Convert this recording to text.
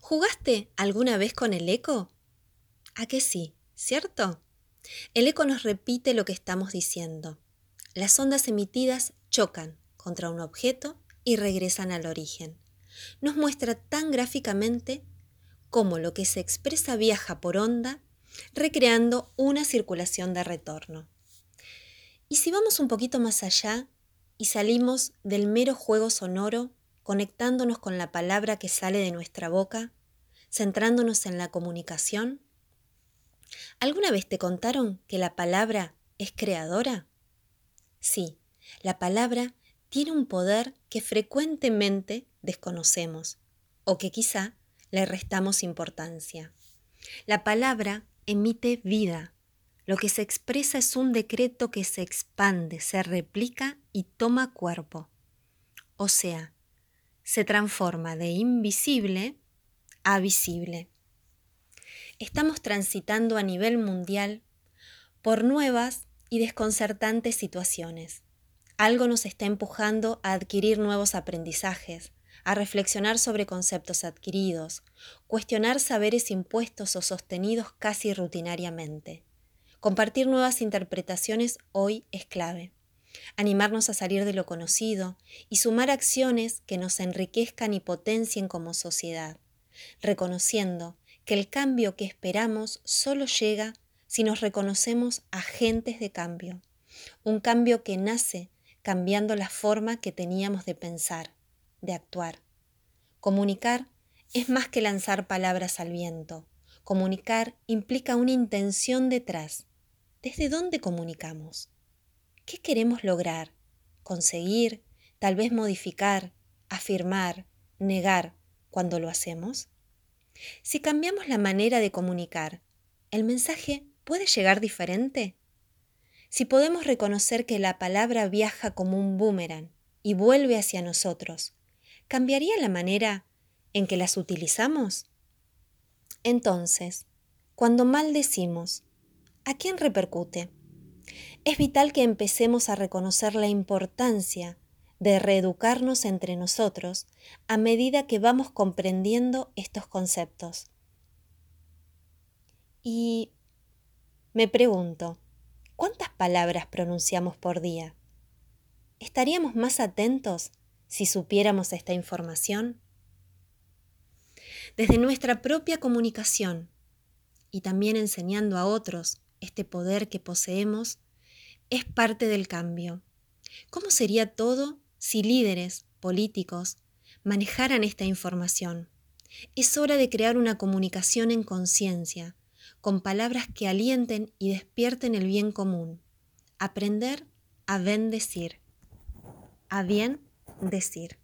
¿Jugaste alguna vez con el eco? ¿A que sí? ¿Cierto? El eco nos repite lo que estamos diciendo. Las ondas emitidas chocan contra un objeto y regresan al origen. Nos muestra tan gráficamente cómo lo que se expresa viaja por onda, recreando una circulación de retorno. Y si vamos un poquito más allá y salimos del mero juego sonoro, conectándonos con la palabra que sale de nuestra boca, centrándonos en la comunicación, ¿alguna vez te contaron que la palabra es creadora? Sí, la palabra tiene un poder que frecuentemente desconocemos o que quizá le restamos importancia. La palabra emite vida, lo que se expresa es un decreto que se expande, se replica y toma cuerpo. O sea, se transforma de invisible a visible. Estamos transitando a nivel mundial por nuevas y desconcertantes situaciones. Algo nos está empujando a adquirir nuevos aprendizajes, a reflexionar sobre conceptos adquiridos, cuestionar saberes impuestos o sostenidos casi rutinariamente. Compartir nuevas interpretaciones hoy es clave. Animarnos a salir de lo conocido y sumar acciones que nos enriquezcan y potencien como sociedad, reconociendo que el cambio que esperamos solo llega si nos reconocemos agentes de cambio, un cambio que nace cambiando la forma que teníamos de pensar, de actuar. Comunicar es más que lanzar palabras al viento. Comunicar implica una intención detrás, ¿Desde dónde comunicamos? ¿Qué queremos lograr? ¿Conseguir? ¿Tal vez modificar? ¿Afirmar? ¿Negar cuando lo hacemos? Si cambiamos la manera de comunicar, ¿el mensaje puede llegar diferente? Si podemos reconocer que la palabra viaja como un boomerang y vuelve hacia nosotros, ¿cambiaría la manera en que las utilizamos? Entonces, cuando maldecimos, ¿a quién repercute? Es vital que empecemos a reconocer la importancia de reeducarnos entre nosotros a medida que vamos comprendiendo estos conceptos. Y me pregunto, ¿cuántas palabras pronunciamos por día? ¿Estaríamos más atentos si supiéramos esta información? Desde nuestra propia comunicación y también enseñando a otros este poder que poseemos, es parte del cambio. ¿Cómo sería todo si líderes políticos manejaran esta información? Es hora de crear una comunicación en conciencia, con palabras que alienten y despierten el bien común. Aprender a bendecir, a bien decir.